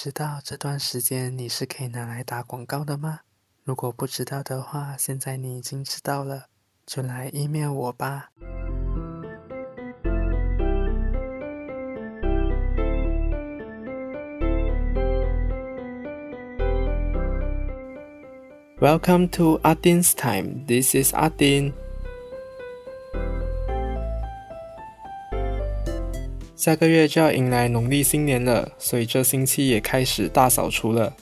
知道这段时间你是可以拿来打广告的吗？如果不知道的话，现在你已经知道了，就来 email 我吧。Welcome to Adin's time. This is Adin. 下个月就要迎来农历新年了，所以这星期也开始大扫除了。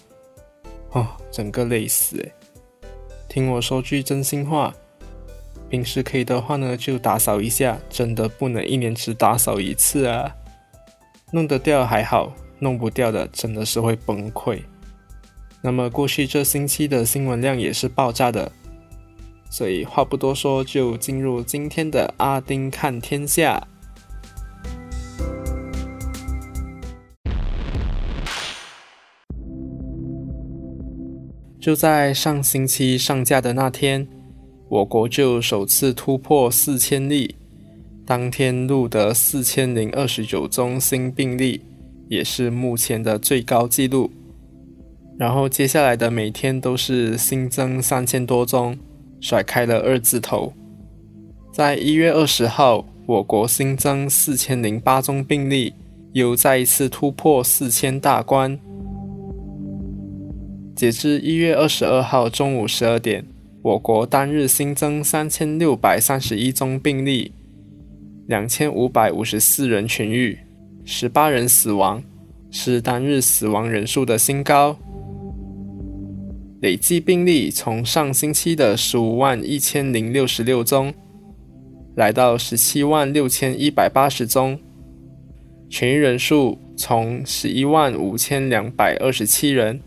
哦，整个累死诶。听我说句真心话，平时可以的话呢，就打扫一下，真的不能一年只打扫一次啊。弄得掉还好，弄不掉的真的是会崩溃。那么过去这星期的新闻量也是爆炸的，所以话不多说，就进入今天的阿丁看天下。就在上星期上架的那天，我国就首次突破四千例，当天录得四千零二十九宗新病例，也是目前的最高纪录。然后接下来的每天都是新增三千多宗，甩开了二字头。在一月二十号，我国新增四千零八宗病例，又再一次突破四千大关。截至一月二十二号中午十二点，我国单日新增三千六百三十一宗病例，两千五百五十四人痊愈，十八人死亡，是单日死亡人数的新高。累计病例从上星期的十五万一千零六十六宗，来到十七万六千一百八十宗，痊愈人数从十一万五千两百二十七人。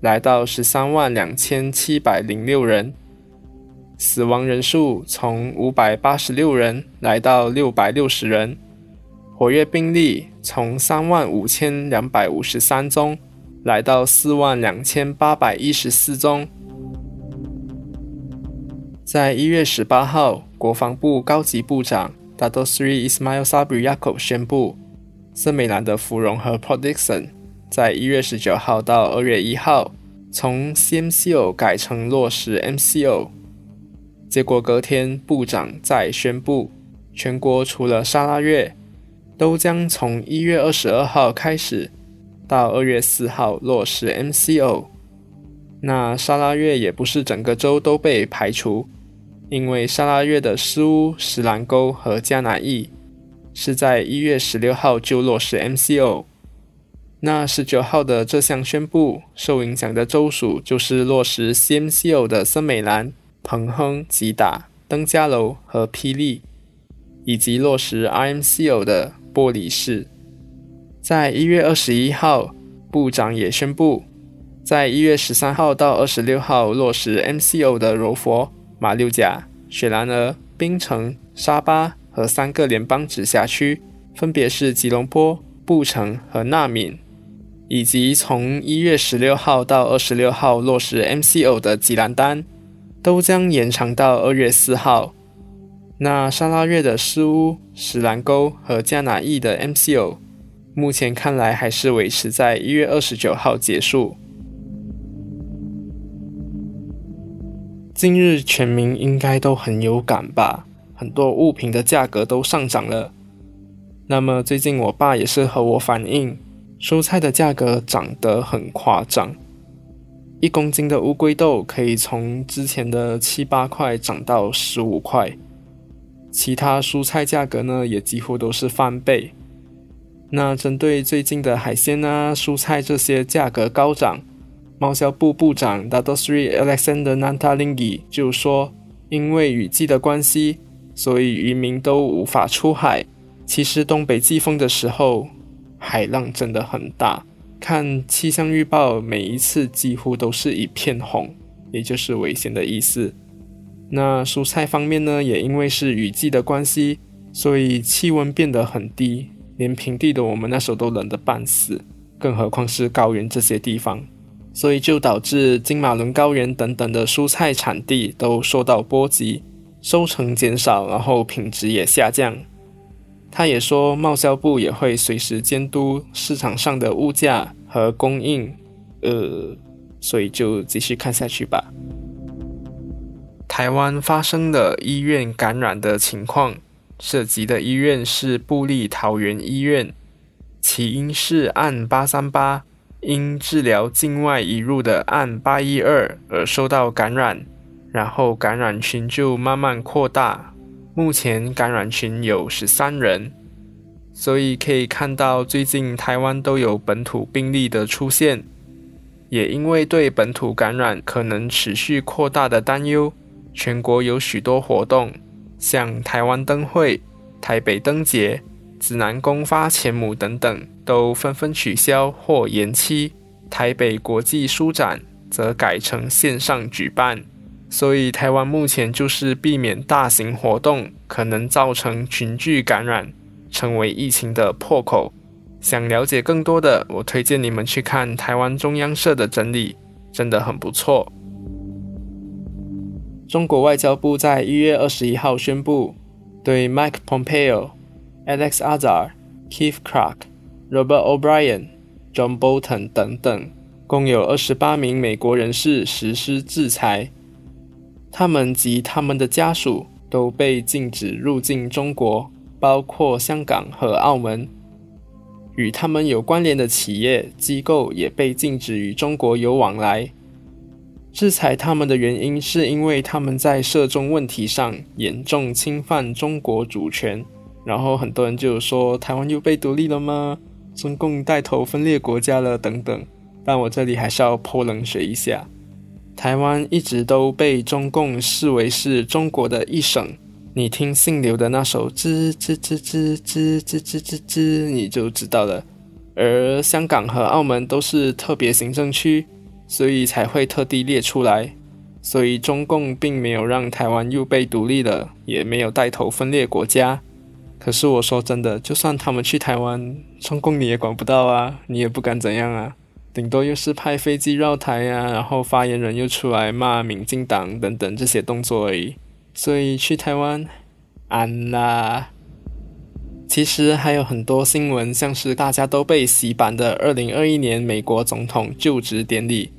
来到十三万两千七百零六人，死亡人数从五百八十六人来到六百六十人，活跃病例从三万五千两百五十三宗来到四万两千八百一十四宗。在一月十八号，国防部高级部长 Dato Sri Ismail Sabri Yaakob 宣布，森美兰的芙蓉和 Production。在一月十九号到二月一号，从 CMCO 改成落实 MCO。结果隔天，部长再宣布，全国除了沙拉月，都将从一月二十二号开始到二月四号落实 MCO。那沙拉月也不是整个州都被排除，因为沙拉月的施乌、石兰沟和加拿义是在一月十六号就落实 MCO。那十九号的这项宣布，受影响的州属就是落实 CMCO 的森美兰、彭亨、吉打、登嘉楼和霹雳，以及落实 RMCO 的玻璃市。在一月二十一号，部长也宣布，在一月十三号到二十六号落实 MCO 的柔佛、马六甲、雪兰莪、槟城、沙巴和三个联邦直辖区，分别是吉隆坡、布城和纳敏。以及从一月十六号到二十六号落实 MCO 的吉兰丹，都将延长到二月四号。那沙拉月的施乌、石兰沟和加拿义的 MCO，目前看来还是维持在一月二十九号结束。今日全民应该都很有感吧？很多物品的价格都上涨了。那么最近我爸也是和我反映。蔬菜的价格涨得很夸张，一公斤的乌龟豆可以从之前的七八块涨到十五块，其他蔬菜价格呢也几乎都是翻倍。那针对最近的海鲜啊、蔬菜这些价格高涨，贸销部部长 d a t o Sri Alexander Nantalingi 就说，因为雨季的关系，所以渔民都无法出海。其实东北季风的时候。海浪真的很大，看气象预报，每一次几乎都是一片红，也就是危险的意思。那蔬菜方面呢，也因为是雨季的关系，所以气温变得很低，连平地的我们那时候都冷得半死，更何况是高原这些地方，所以就导致金马伦高原等等的蔬菜产地都受到波及，收成减少，然后品质也下降。他也说，贸销部也会随时监督市场上的物价，和供应，呃，所以就继续看下去吧。台湾发生的医院感染的情况，涉及的医院是布利桃园医院，起因是按八三八。因治疗境外移入的案八一二而受到感染，然后感染群就慢慢扩大，目前感染群有十三人，所以可以看到最近台湾都有本土病例的出现，也因为对本土感染可能持续扩大的担忧，全国有许多活动，像台湾灯会、台北灯节。指南宫发钱母等等都纷纷取消或延期，台北国际书展则改成线上举办。所以台湾目前就是避免大型活动可能造成群聚感染，成为疫情的破口。想了解更多的，我推荐你们去看台湾中央社的整理，真的很不错。中国外交部在一月二十一号宣布，对 Mike Pompeo。Alex Azar、Keith Clark、Robert O'Brien、John Bolton 等等，共有二十八名美国人士实施制裁。他们及他们的家属都被禁止入境中国，包括香港和澳门。与他们有关联的企业机构也被禁止与中国有往来。制裁他们的原因是因为他们在涉中问题上严重侵犯中国主权。然后很多人就说台湾又被独立了吗？中共带头分裂国家了等等。但我这里还是要泼冷水一下，台湾一直都被中共视为是中国的一省。你听姓刘的那首吱吱吱吱吱吱吱吱吱，你就知道了。而香港和澳门都是特别行政区，所以才会特地列出来。所以中共并没有让台湾又被独立了，也没有带头分裂国家。可是我说真的，就算他们去台湾，中共你也管不到啊，你也不敢怎样啊，顶多又是派飞机绕台呀，然后发言人又出来骂民进党等等这些动作而已。所以去台湾，安啦。其实还有很多新闻，像是大家都被洗版的二零二一年美国总统就职典礼，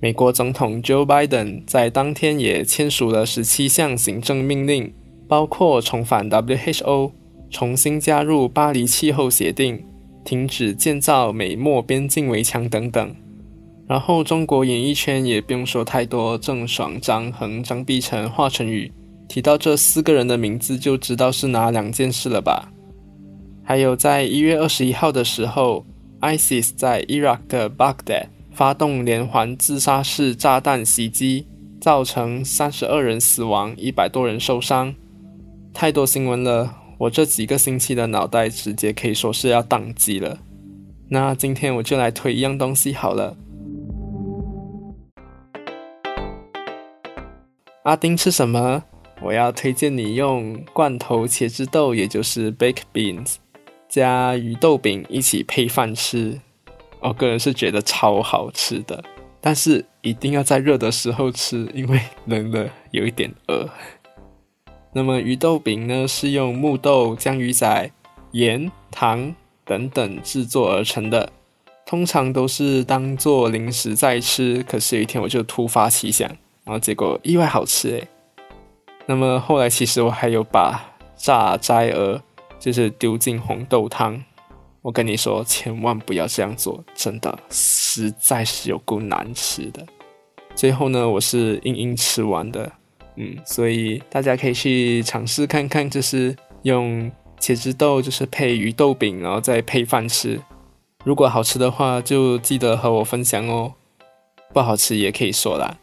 美国总统 Joe Biden 在当天也签署了十七项行政命令，包括重返 WHO。重新加入巴黎气候协定，停止建造美墨边境围墙等等。然后中国演艺圈也不用说太多，郑爽、张恒、张碧晨、华晨宇，提到这四个人的名字就知道是哪两件事了吧？还有在一月二十一号的时候，ISIS 在伊拉克的 Baghdad 发动连环自杀式炸弹袭击，造成三十二人死亡，一百多人受伤。太多新闻了。我这几个星期的脑袋直接可以说是要宕机了。那今天我就来推一样东西好了。阿丁吃什么？我要推荐你用罐头茄汁豆，也就是 baked beans，加鱼豆饼一起配饭吃。我个人是觉得超好吃的，但是一定要在热的时候吃，因为冷了有一点饿。那么鱼豆饼呢，是用木豆、江鱼仔、盐、糖等等制作而成的，通常都是当做零食在吃。可是有一天我就突发奇想，然后结果意外好吃诶。那么后来其实我还有把炸斋鹅就是丢进红豆汤，我跟你说千万不要这样做，真的实在是有够难吃的。最后呢，我是硬硬吃完的。嗯，所以大家可以去尝试看看，就是用茄子豆，就是配鱼豆饼，然后再配饭吃。如果好吃的话，就记得和我分享哦。不好吃也可以说啦。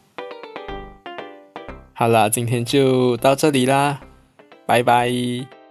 好啦，今天就到这里啦，拜拜。